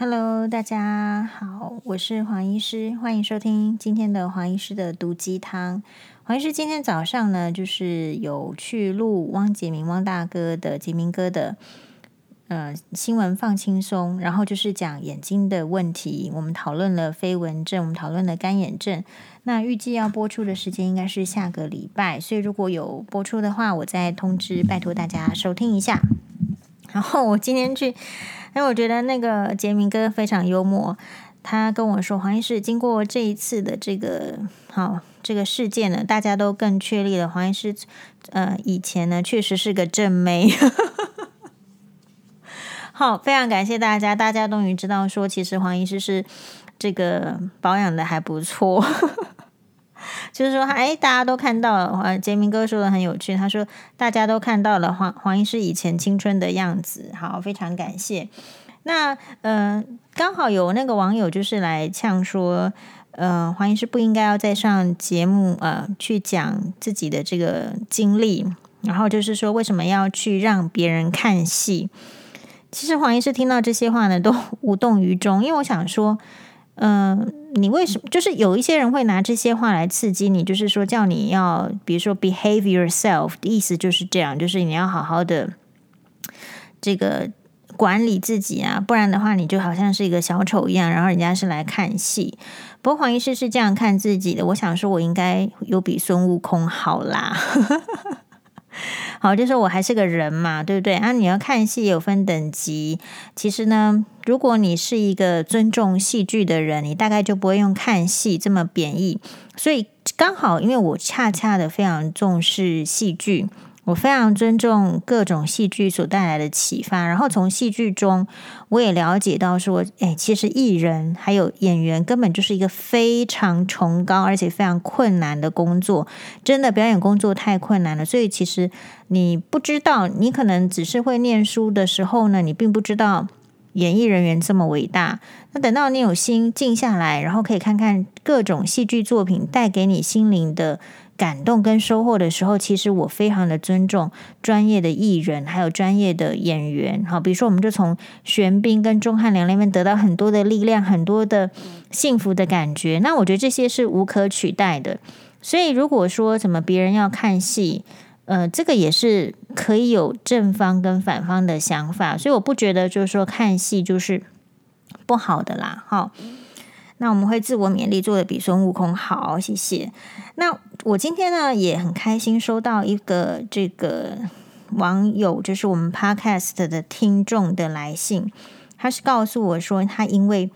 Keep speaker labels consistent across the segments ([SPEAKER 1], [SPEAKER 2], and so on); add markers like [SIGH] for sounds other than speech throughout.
[SPEAKER 1] Hello，大家好，我是黄医师，欢迎收听今天的黄医师的毒鸡汤。黄医师今天早上呢，就是有去录汪杰明汪大哥的杰明哥的呃新闻放轻松，然后就是讲眼睛的问题，我们讨论了飞蚊症，我们讨论了干眼症。那预计要播出的时间应该是下个礼拜，所以如果有播出的话，我再通知，拜托大家收听一下。然后我今天去。因为我觉得那个杰明哥非常幽默，他跟我说：“黄医师，经过这一次的这个好这个事件呢，大家都更确立了黄医师，呃，以前呢确实是个正妹。[LAUGHS] ”好，非常感谢大家，大家终于知道说，其实黄医师是这个保养的还不错。就是说，哎，大家都看到了。呃，杰明哥说的很有趣，他说大家都看到了黄黄医师以前青春的样子。好，非常感谢。那呃，刚好有那个网友就是来呛说，呃，黄医师不应该要再上节目，呃，去讲自己的这个经历，然后就是说为什么要去让别人看戏？其实黄医师听到这些话呢，都无动于衷，因为我想说。嗯、你为什么就是有一些人会拿这些话来刺激你？就是说叫你要，比如说 behave yourself 的意思就是这样，就是你要好好的这个管理自己啊，不然的话你就好像是一个小丑一样，然后人家是来看戏。不过黄医师是这样看自己的，我想说我应该有比孙悟空好啦。[LAUGHS] 好，就说我还是个人嘛，对不对？啊，你要看戏有分等级。其实呢，如果你是一个尊重戏剧的人，你大概就不会用看戏这么贬义。所以刚好，因为我恰恰的非常重视戏剧。我非常尊重各种戏剧所带来的启发，然后从戏剧中我也了解到说，哎，其实艺人还有演员根本就是一个非常崇高而且非常困难的工作，真的表演工作太困难了。所以其实你不知道，你可能只是会念书的时候呢，你并不知道演艺人员这么伟大。那等到你有心静下来，然后可以看看各种戏剧作品带给你心灵的。感动跟收获的时候，其实我非常的尊重专业的艺人，还有专业的演员。好，比如说，我们就从玄彬跟钟汉良那边得到很多的力量，很多的幸福的感觉。那我觉得这些是无可取代的。所以，如果说什么别人要看戏，呃，这个也是可以有正方跟反方的想法。所以，我不觉得就是说看戏就是不好的啦。好。那我们会自我勉励，做得比孙悟空好，谢谢。那我今天呢也很开心，收到一个这个网友，就是我们 Podcast 的听众的来信，他是告诉我说，他因为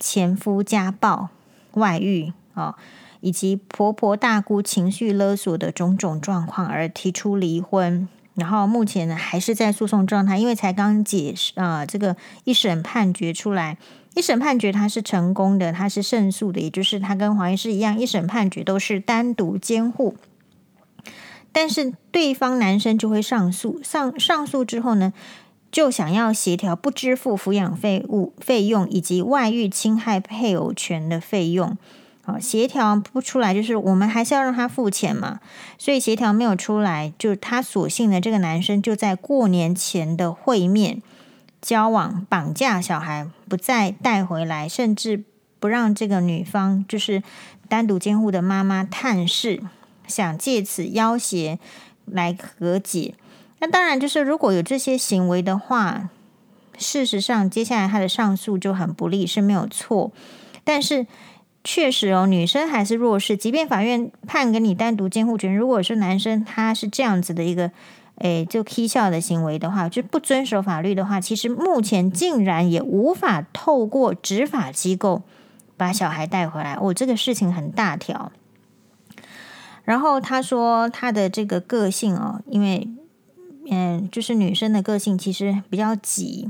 [SPEAKER 1] 前夫家暴、外遇啊，以及婆婆大姑情绪勒索的种种状况而提出离婚，然后目前呢还是在诉讼状态，因为才刚解释啊，这个一审判决出来。一审判决他是成功的，他是胜诉的，也就是他跟黄医师一样，一审判决都是单独监护。但是对方男生就会上诉，上上诉之后呢，就想要协调不支付抚养费物费用以及外遇侵害配偶权的费用。好，协调不出来，就是我们还是要让他付钱嘛。所以协调没有出来，就他所幸的这个男生就在过年前的会面。交往、绑架小孩，不再带回来，甚至不让这个女方就是单独监护的妈妈探视，想借此要挟来和解。那当然，就是如果有这些行为的话，事实上接下来他的上诉就很不利，是没有错。但是确实哦，女生还是弱势，即便法院判给你单独监护权，如果是男生他是这样子的一个。诶，就踢笑的行为的话，就不遵守法律的话，其实目前竟然也无法透过执法机构把小孩带回来。哦，这个事情很大条。然后他说他的这个个性哦，因为嗯，就是女生的个性其实比较急，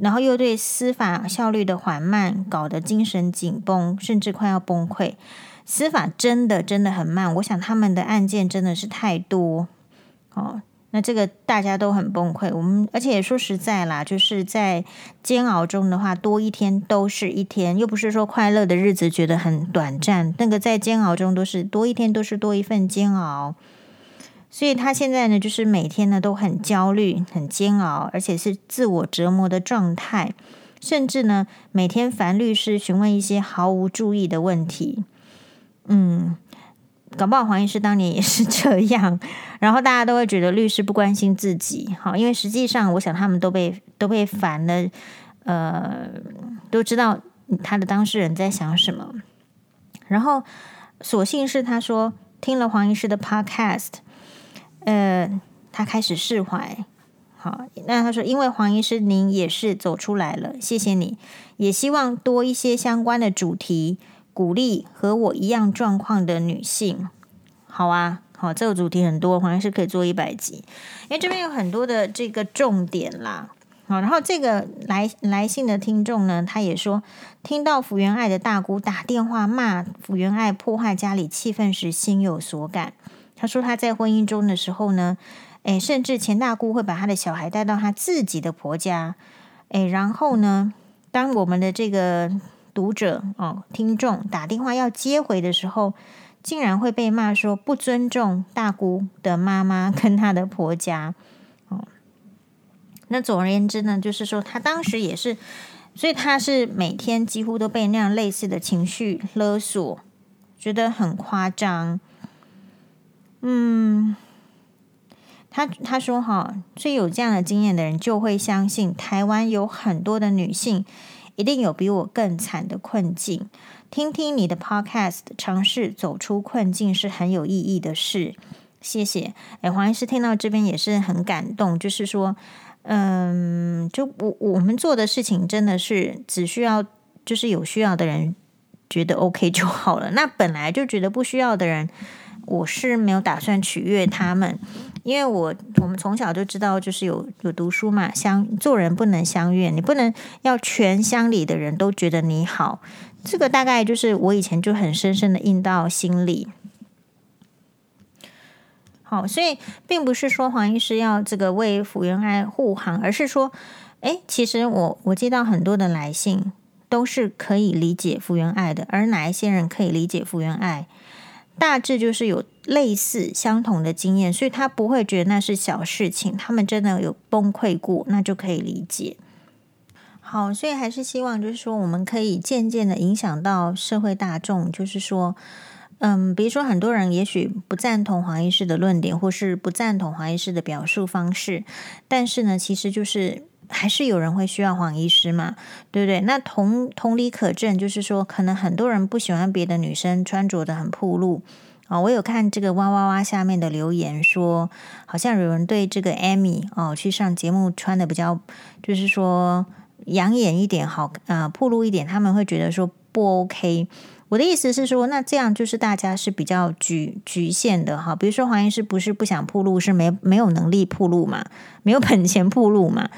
[SPEAKER 1] 然后又对司法效率的缓慢搞得精神紧绷，甚至快要崩溃。司法真的真的很慢，我想他们的案件真的是太多哦。那这个大家都很崩溃，我们而且说实在啦，就是在煎熬中的话，多一天都是一天，又不是说快乐的日子觉得很短暂，那个在煎熬中都是多一天都是多一份煎熬，所以他现在呢，就是每天呢都很焦虑、很煎熬，而且是自我折磨的状态。甚至呢，每天烦律师询问一些毫无注意的问题。嗯，搞不好黄医师当年也是 [LAUGHS] 这样，然后大家都会觉得律师不关心自己，好，因为实际上我想他们都被都被烦了，呃，都知道他的当事人在想什么，然后所幸是他说听了黄医师的 podcast，呃。他开始释怀，好，那他说，因为黄医师您也是走出来了，谢谢你，也希望多一些相关的主题，鼓励和我一样状况的女性。好啊，好，这个主题很多，黄医师可以做一百集，因为这边有很多的这个重点啦。好，然后这个来来信的听众呢，他也说，听到福原爱的大姑打电话骂福原爱破坏家里气氛时，心有所感。他说他在婚姻中的时候呢。诶，甚至钱大姑会把他的小孩带到他自己的婆家，诶，然后呢，当我们的这个读者哦，听众打电话要接回的时候，竟然会被骂说不尊重大姑的妈妈跟她的婆家。哦，那总而言之呢，就是说他当时也是，所以他是每天几乎都被那样类似的情绪勒索，觉得很夸张。嗯。他他说哈，所以有这样的经验的人就会相信台湾有很多的女性一定有比我更惨的困境。听听你的 podcast，尝试走出困境是很有意义的事。谢谢。哎，黄医师听到这边也是很感动，就是说，嗯，就我我们做的事情真的是只需要就是有需要的人觉得 OK 就好了。那本来就觉得不需要的人，我是没有打算取悦他们。因为我我们从小就知道，就是有有读书嘛，相做人不能相怨，你不能要全乡里的人都觉得你好，这个大概就是我以前就很深深的印到心里。好，所以并不是说黄医师要这个为福原爱护航，而是说，诶，其实我我接到很多的来信，都是可以理解福原爱的，而哪一些人可以理解福原爱？大致就是有类似相同的经验，所以他不会觉得那是小事情。他们真的有崩溃过，那就可以理解。好，所以还是希望就是说，我们可以渐渐的影响到社会大众。就是说，嗯，比如说很多人也许不赞同黄医师的论点，或是不赞同黄医师的表述方式，但是呢，其实就是。还是有人会需要黄医师嘛，对不对？那同同理可证，就是说，可能很多人不喜欢别的女生穿着的很暴露啊。我有看这个哇哇哇下面的留言说，好像有人对这个 Amy 哦去上节目穿的比较，就是说养眼一点，好啊，暴露一点，他们会觉得说不 OK。我的意思是说，那这样就是大家是比较局局限的哈。比如说黄医师不是不想暴露，是没没有能力暴露嘛，没有本钱暴露嘛。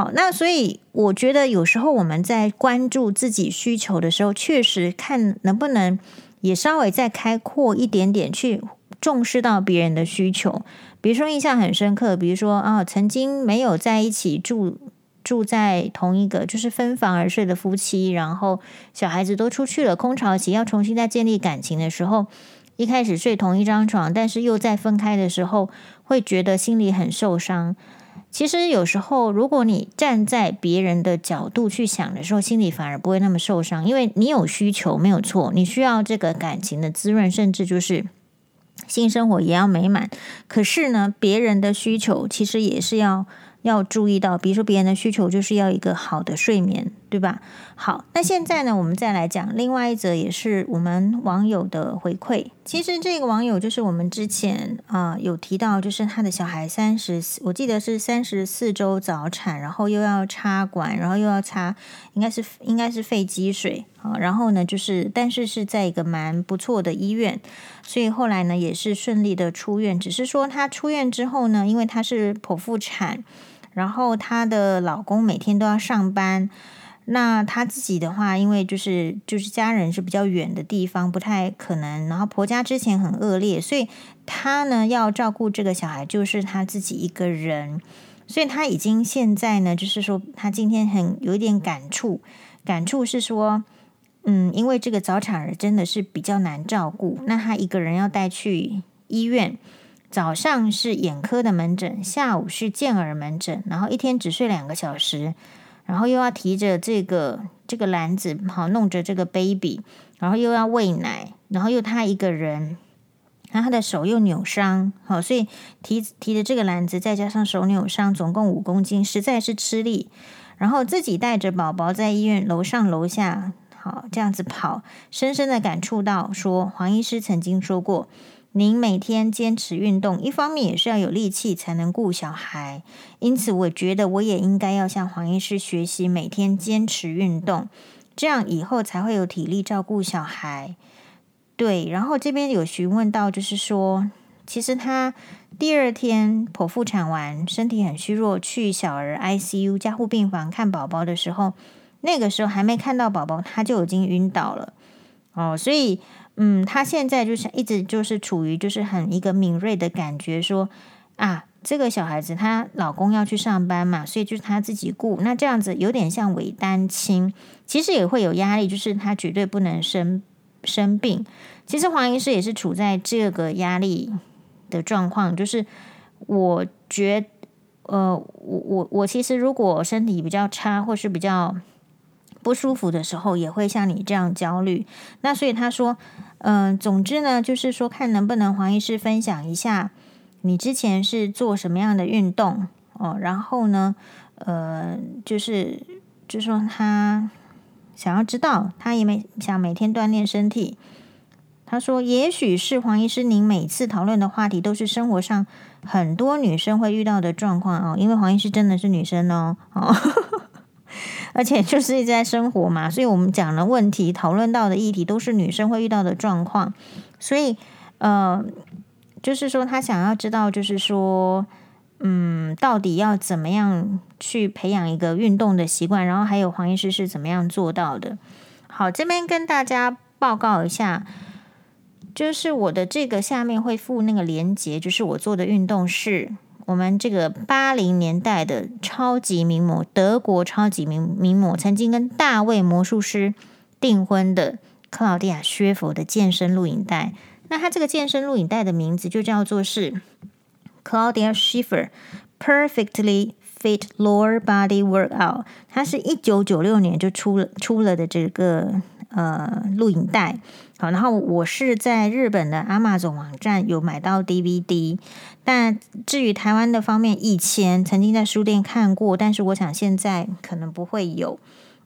[SPEAKER 1] 好，那所以我觉得有时候我们在关注自己需求的时候，确实看能不能也稍微再开阔一点点，去重视到别人的需求。比如说印象很深刻，比如说啊，曾经没有在一起住住在同一个就是分房而睡的夫妻，然后小孩子都出去了，空巢期要重新再建立感情的时候，一开始睡同一张床，但是又在分开的时候，会觉得心里很受伤。其实有时候，如果你站在别人的角度去想的时候，心里反而不会那么受伤，因为你有需求没有错，你需要这个感情的滋润，甚至就是性生活也要美满。可是呢，别人的需求其实也是要。要注意到，比如说别人的需求就是要一个好的睡眠，对吧？好，那现在呢，我们再来讲另外一则，也是我们网友的回馈。其实这个网友就是我们之前啊、有提到，就是他的小孩三十四，我记得是三十四周早产，然后又要插管，然后又要插，应该是应该是肺积水啊。然后呢，就是但是是在一个蛮不错的医院，所以后来呢也是顺利的出院。只是说他出院之后呢，因为他是剖腹产。然后她的老公每天都要上班，那她自己的话，因为就是就是家人是比较远的地方，不太可能。然后婆家之前很恶劣，所以她呢要照顾这个小孩，就是她自己一个人。所以她已经现在呢，就是说她今天很有一点感触，感触是说，嗯，因为这个早产儿真的是比较难照顾，那她一个人要带去医院。早上是眼科的门诊，下午是健儿门诊，然后一天只睡两个小时，然后又要提着这个这个篮子，好弄着这个 baby，然后又要喂奶，然后又他一个人，然后他的手又扭伤，好，所以提提着这个篮子，再加上手扭伤，总共五公斤，实在是吃力。然后自己带着宝宝在医院楼上楼下，好这样子跑，深深的感触到说，黄医师曾经说过。您每天坚持运动，一方面也是要有力气才能顾小孩，因此我觉得我也应该要向黄医师学习，每天坚持运动，这样以后才会有体力照顾小孩。对，然后这边有询问到，就是说，其实他第二天剖腹产完，身体很虚弱，去小儿 ICU 加护病房看宝宝的时候，那个时候还没看到宝宝，他就已经晕倒了。哦，所以。嗯，她现在就是一直就是处于就是很一个敏锐的感觉说，说啊，这个小孩子她老公要去上班嘛，所以就是她自己顾。那这样子有点像伪单亲，其实也会有压力，就是她绝对不能生生病。其实黄医师也是处在这个压力的状况，就是我觉呃，我我我其实如果身体比较差或是比较不舒服的时候，也会像你这样焦虑。那所以他说。嗯、总之呢，就是说，看能不能黄医师分享一下你之前是做什么样的运动哦，然后呢，呃，就是就说他想要知道，他也没想每天锻炼身体。他说，也许是黄医师，您每次讨论的话题都是生活上很多女生会遇到的状况哦，因为黄医师真的是女生哦，哦。[LAUGHS] 而且 [LAUGHS] 就是一直在生活嘛，所以我们讲的问题、讨论到的议题都是女生会遇到的状况，所以呃，就是说他想要知道，就是说，嗯，到底要怎么样去培养一个运动的习惯，然后还有黄医师是怎么样做到的。好，这边跟大家报告一下，就是我的这个下面会附那个连接，就是我做的运动是。我们这个八零年代的超级名模，德国超级名名模，曾经跟大卫魔术师订婚的克劳迪亚·薛佛的健身录影带。那他这个健身录影带的名字就叫做是 Claudia Schiffer Perfectly Fit Lower Body Workout。它是一九九六年就出了出了的这个呃录影带。好，然后我是在日本的 Amazon 网站有买到 DVD，但至于台湾的方面，以前曾经在书店看过，但是我想现在可能不会有。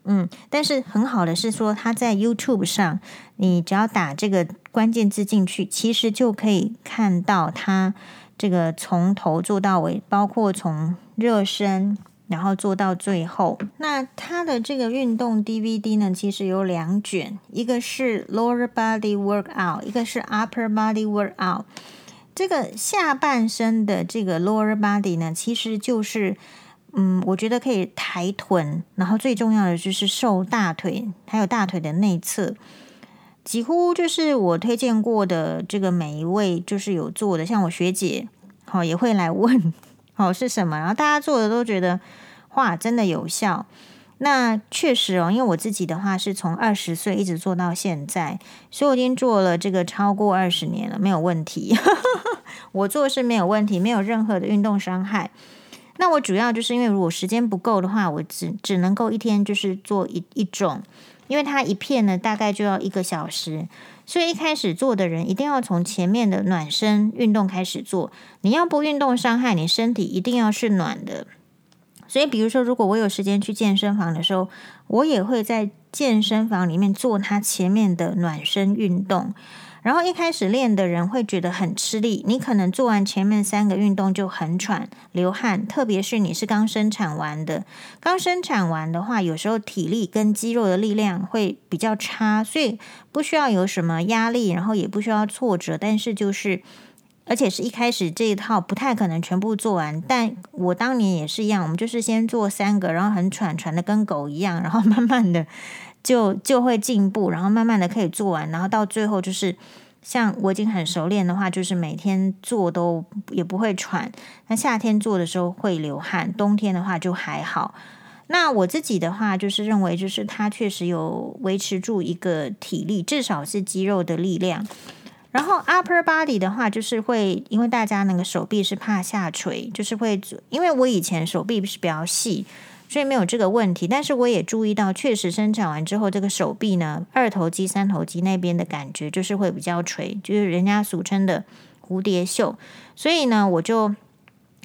[SPEAKER 1] 嗯，但是很好的是说，它在 YouTube 上，你只要打这个关键字进去，其实就可以看到它这个从头做到尾，包括从热身。然后做到最后，那他的这个运动 DVD 呢，其实有两卷，一个是 Lower Body Workout，一个是 Upper Body Workout。这个下半身的这个 Lower Body 呢，其实就是，嗯，我觉得可以抬臀，然后最重要的就是瘦大腿，还有大腿的内侧。几乎就是我推荐过的这个每一位就是有做的，像我学姐，好也会来问。哦，是什么？然后大家做的都觉得，哇，真的有效。那确实哦，因为我自己的话是从二十岁一直做到现在，所以我已经做了这个超过二十年了，没有问题。[LAUGHS] 我做是没有问题，没有任何的运动伤害。那我主要就是因为如果时间不够的话，我只只能够一天就是做一一种，因为它一片呢大概就要一个小时。所以一开始做的人一定要从前面的暖身运动开始做。你要不运动伤害你身体，一定要是暖的。所以，比如说，如果我有时间去健身房的时候，我也会在健身房里面做他前面的暖身运动。然后一开始练的人会觉得很吃力，你可能做完前面三个运动就很喘、流汗，特别是你是刚生产完的，刚生产完的话，有时候体力跟肌肉的力量会比较差，所以不需要有什么压力，然后也不需要挫折，但是就是，而且是一开始这一套不太可能全部做完，但我当年也是一样，我们就是先做三个，然后很喘，喘的跟狗一样，然后慢慢的。就就会进步，然后慢慢的可以做完，然后到最后就是像我已经很熟练的话，就是每天做都也不会喘。那夏天做的时候会流汗，冬天的话就还好。那我自己的话就是认为，就是它确实有维持住一个体力，至少是肌肉的力量。然后 upper body 的话，就是会因为大家那个手臂是怕下垂，就是会因为我以前手臂是比较细。所以没有这个问题。但是我也注意到，确实生产完之后，这个手臂呢，二头肌、三头肌那边的感觉就是会比较垂，就是人家俗称的蝴蝶袖。所以呢，我就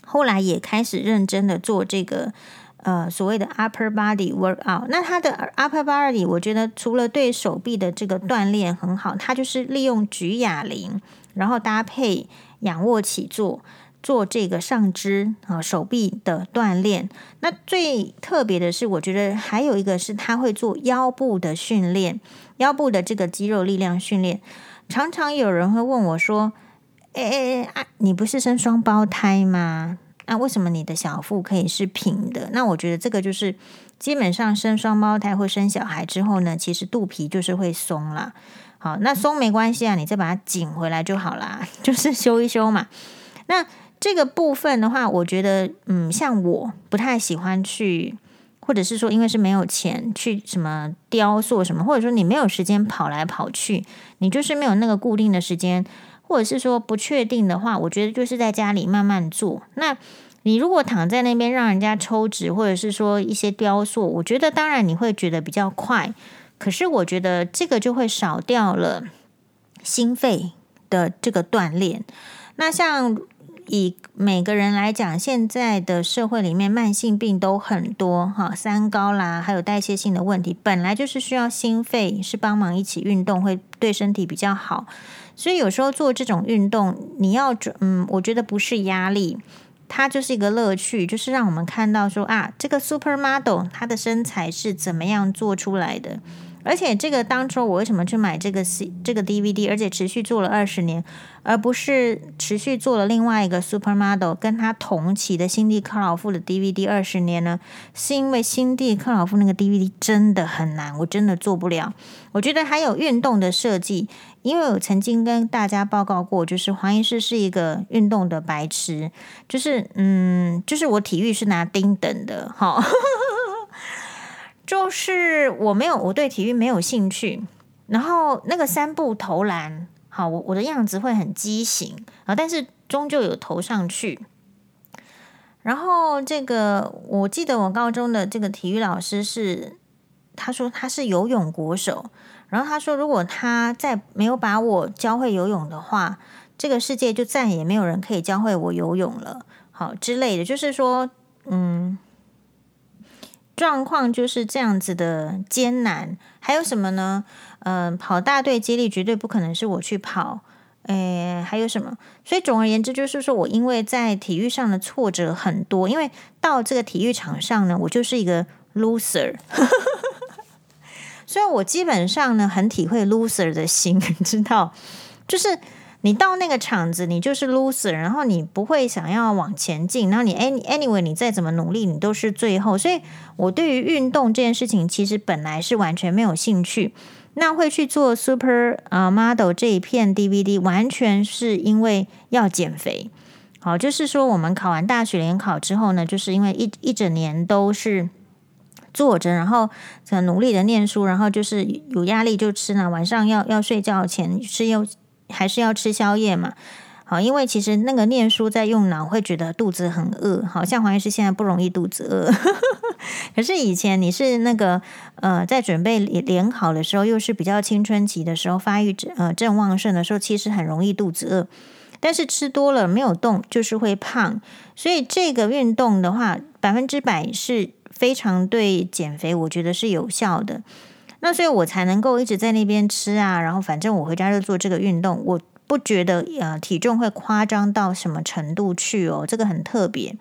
[SPEAKER 1] 后来也开始认真的做这个。呃，所谓的 upper body workout，那它的 upper body，我觉得除了对手臂的这个锻炼很好，它就是利用举哑铃，然后搭配仰卧起坐，做这个上肢啊手臂的锻炼。那最特别的是，我觉得还有一个是他会做腰部的训练，腰部的这个肌肉力量训练。常常有人会问我说：“哎哎哎，啊，你不是生双胞胎吗？”那为什么你的小腹可以是平的？那我觉得这个就是基本上生双胞胎或生小孩之后呢，其实肚皮就是会松啦。好，那松没关系啊，你再把它紧回来就好啦，[LAUGHS] 就是修一修嘛。那这个部分的话，我觉得，嗯，像我不太喜欢去，或者是说，因为是没有钱去什么雕塑什么，或者说你没有时间跑来跑去，你就是没有那个固定的时间。或者是说不确定的话，我觉得就是在家里慢慢做。那你如果躺在那边让人家抽脂，或者是说一些雕塑，我觉得当然你会觉得比较快。可是我觉得这个就会少掉了心肺的这个锻炼。那像以每个人来讲，现在的社会里面慢性病都很多哈，三高啦，还有代谢性的问题，本来就是需要心肺是帮忙一起运动，会对身体比较好。所以有时候做这种运动，你要准嗯，我觉得不是压力，它就是一个乐趣，就是让我们看到说啊，这个 supermodel 她的身材是怎么样做出来的。而且这个当初我为什么去买这个 C 这个 DVD，而且持续做了二十年，而不是持续做了另外一个 Supermodel 跟他同期的辛蒂克劳夫的 DVD 二十年呢？是因为辛蒂克劳夫那个 DVD 真的很难，我真的做不了。我觉得还有运动的设计，因为我曾经跟大家报告过，就是黄医师是一个运动的白痴，就是嗯，就是我体育是拿丁等的，哈。[LAUGHS] 就是我没有，我对体育没有兴趣。然后那个三步投篮，好，我我的样子会很畸形啊，但是终究有投上去。然后这个，我记得我高中的这个体育老师是，他说他是游泳国手，然后他说如果他再没有把我教会游泳的话，这个世界就再也没有人可以教会我游泳了，好之类的，就是说，嗯。状况就是这样子的艰难，还有什么呢？嗯、呃，跑大队接力绝对不可能是我去跑，诶，还有什么？所以总而言之，就是说我因为在体育上的挫折很多，因为到这个体育场上呢，我就是一个 loser，[LAUGHS] 所以我基本上呢很体会 loser 的心，你知道，就是。你到那个场子，你就是 loser，然后你不会想要往前进，然后你 any anyway，你再怎么努力，你都是最后。所以我对于运动这件事情，其实本来是完全没有兴趣。那会去做 super 啊 model 这一片 DVD，完全是因为要减肥。好，就是说我们考完大学联考之后呢，就是因为一一整年都是坐着，然后很努力的念书，然后就是有压力就吃呢，晚上要要睡觉前吃又。还是要吃宵夜嘛？好，因为其实那个念书在用脑，会觉得肚子很饿。好像黄医师现在不容易肚子饿，[LAUGHS] 可是以前你是那个呃，在准备联考的时候，又是比较青春期的时候，发育呃正旺盛的时候，其实很容易肚子饿。但是吃多了没有动，就是会胖。所以这个运动的话，百分之百是非常对减肥，我觉得是有效的。那所以，我才能够一直在那边吃啊，然后反正我回家就做这个运动，我不觉得呃体重会夸张到什么程度去哦，这个很特别。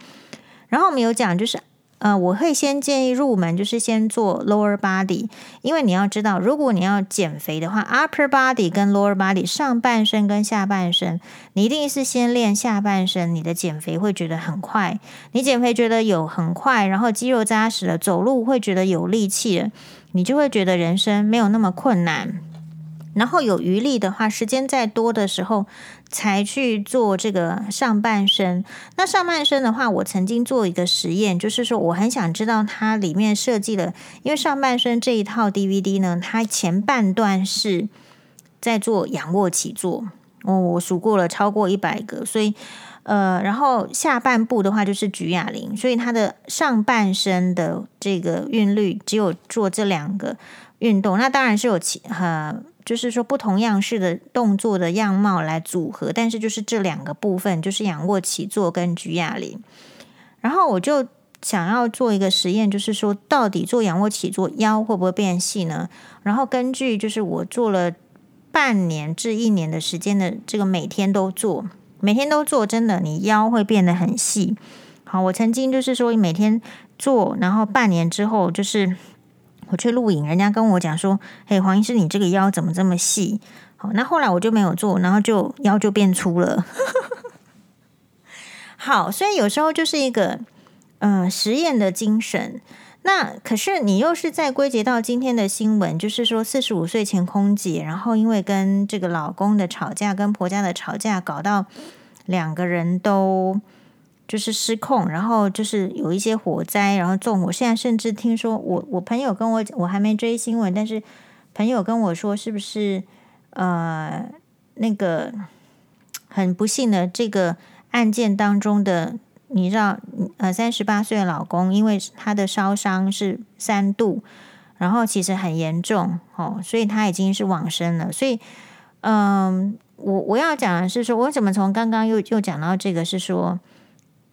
[SPEAKER 1] 然后我们有讲就是。呃，我会先建议入门，就是先做 lower body，因为你要知道，如果你要减肥的话，upper body 跟 lower body 上半身跟下半身，你一定是先练下半身，你的减肥会觉得很快。你减肥觉得有很快，然后肌肉扎实了，走路会觉得有力气了，你就会觉得人生没有那么困难。然后有余力的话，时间再多的时候，才去做这个上半身。那上半身的话，我曾经做一个实验，就是说我很想知道它里面设计的，因为上半身这一套 DVD 呢，它前半段是在做仰卧起坐，哦，我数过了超过一百个，所以呃，然后下半部的话就是举哑铃，所以他的上半身的这个韵律只有做这两个运动。那当然是有其呃，就是说不同样式的动作的样貌来组合，但是就是这两个部分，就是仰卧起坐跟举哑铃。然后我就想要做一个实验，就是说到底做仰卧起坐腰会不会变细呢？然后根据就是我做了半年至一年的时间的这个每天都做。每天都做，真的，你腰会变得很细。好，我曾经就是说每天做，然后半年之后，就是我去录影，人家跟我讲说：“嘿，黄医师，你这个腰怎么这么细？”好，那后来我就没有做，然后就腰就变粗了。[LAUGHS] 好，所以有时候就是一个呃实验的精神。那可是你又是在归结到今天的新闻，就是说四十五岁前空姐，然后因为跟这个老公的吵架，跟婆家的吵架，搞到两个人都就是失控，然后就是有一些火灾，然后纵火。现在甚至听说我我朋友跟我我还没追新闻，但是朋友跟我说，是不是呃那个很不幸的这个案件当中的。你知道，呃，三十八岁的老公，因为他的烧伤是三度，然后其实很严重哦，所以他已经是往生了。所以，嗯，我我要讲的是说，我怎么从刚刚又又讲到这个，是说，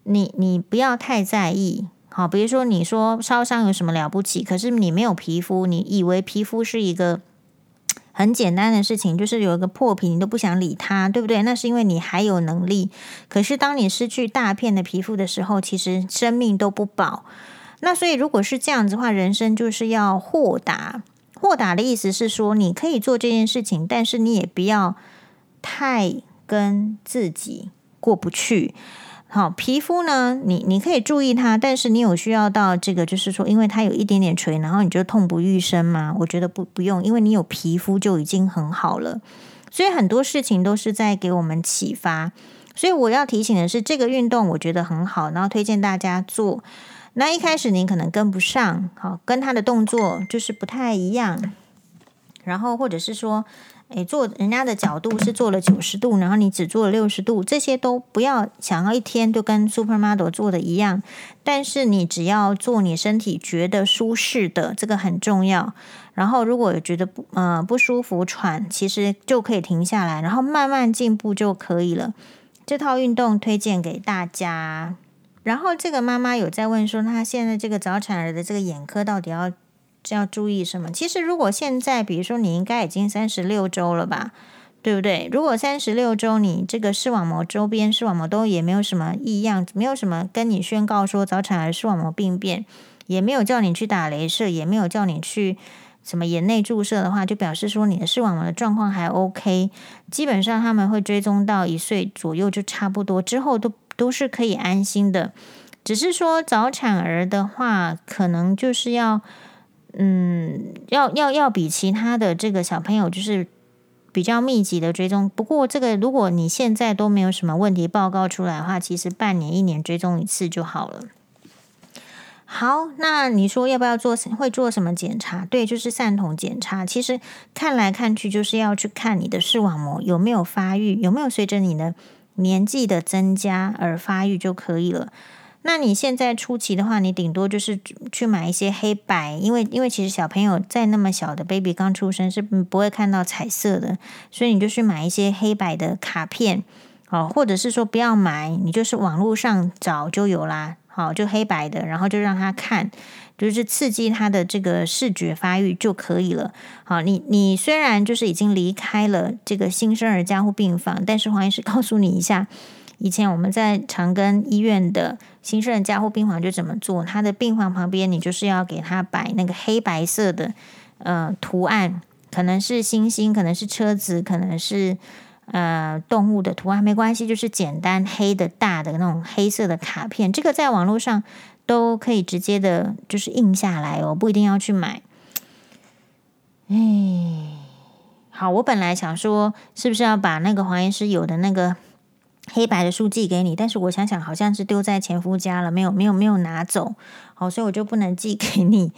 [SPEAKER 1] 你你不要太在意，好，比如说你说烧伤有什么了不起？可是你没有皮肤，你以为皮肤是一个。很简单的事情，就是有一个破皮，你都不想理它，对不对？那是因为你还有能力。可是当你失去大片的皮肤的时候，其实生命都不保。那所以如果是这样子的话，人生就是要豁达。豁达的意思是说，你可以做这件事情，但是你也不要太跟自己过不去。好，皮肤呢，你你可以注意它，但是你有需要到这个，就是说，因为它有一点点垂，然后你就痛不欲生吗？我觉得不不用，因为你有皮肤就已经很好了。所以很多事情都是在给我们启发。所以我要提醒的是，这个运动我觉得很好，然后推荐大家做。那一开始你可能跟不上，好，跟他的动作就是不太一样，然后或者是说。诶，做人家的角度是做了九十度，然后你只做了六十度，这些都不要想要一天就跟 Supermodel 做的一样。但是你只要做你身体觉得舒适的，这个很重要。然后如果有觉得不呃不舒服喘，其实就可以停下来，然后慢慢进步就可以了。这套运动推荐给大家。然后这个妈妈有在问说，她现在这个早产儿的这个眼科到底要？要注意什么？其实，如果现在，比如说，你应该已经三十六周了吧，对不对？如果三十六周，你这个视网膜周边视网膜都也没有什么异样，没有什么跟你宣告说早产儿视网膜病变，也没有叫你去打雷射，也没有叫你去什么眼内注射的话，就表示说你的视网膜的状况还 OK。基本上他们会追踪到一岁左右就差不多，之后都都是可以安心的。只是说早产儿的话，可能就是要。嗯，要要要比其他的这个小朋友就是比较密集的追踪。不过这个如果你现在都没有什么问题报告出来的话，其实半年一年追踪一次就好了。好，那你说要不要做？会做什么检查？对，就是散瞳检查。其实看来看去就是要去看你的视网膜有没有发育，有没有随着你的年纪的增加而发育就可以了。那你现在初期的话，你顶多就是去买一些黑白，因为因为其实小朋友在那么小的 baby 刚出生是不会看到彩色的，所以你就去买一些黑白的卡片，哦，或者是说不要买，你就是网络上找就有啦，好，就黑白的，然后就让他看，就是刺激他的这个视觉发育就可以了。好，你你虽然就是已经离开了这个新生儿加护病房，但是黄医师告诉你一下。以前我们在长庚医院的新生儿加护病房就怎么做？他的病房旁边，你就是要给他摆那个黑白色的呃图案，可能是星星，可能是车子，可能是呃动物的图案，没关系，就是简单黑的大的那种黑色的卡片，这个在网络上都可以直接的，就是印下来哦，不一定要去买。哎，好，我本来想说，是不是要把那个黄医师有的那个。黑白的书寄给你，但是我想想，好像是丢在前夫家了，没有，没有，没有拿走，好，所以我就不能寄给你。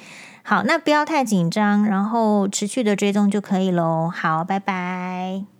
[SPEAKER 1] 好，那不要太紧张，然后持续的追踪就可以喽。好，拜拜。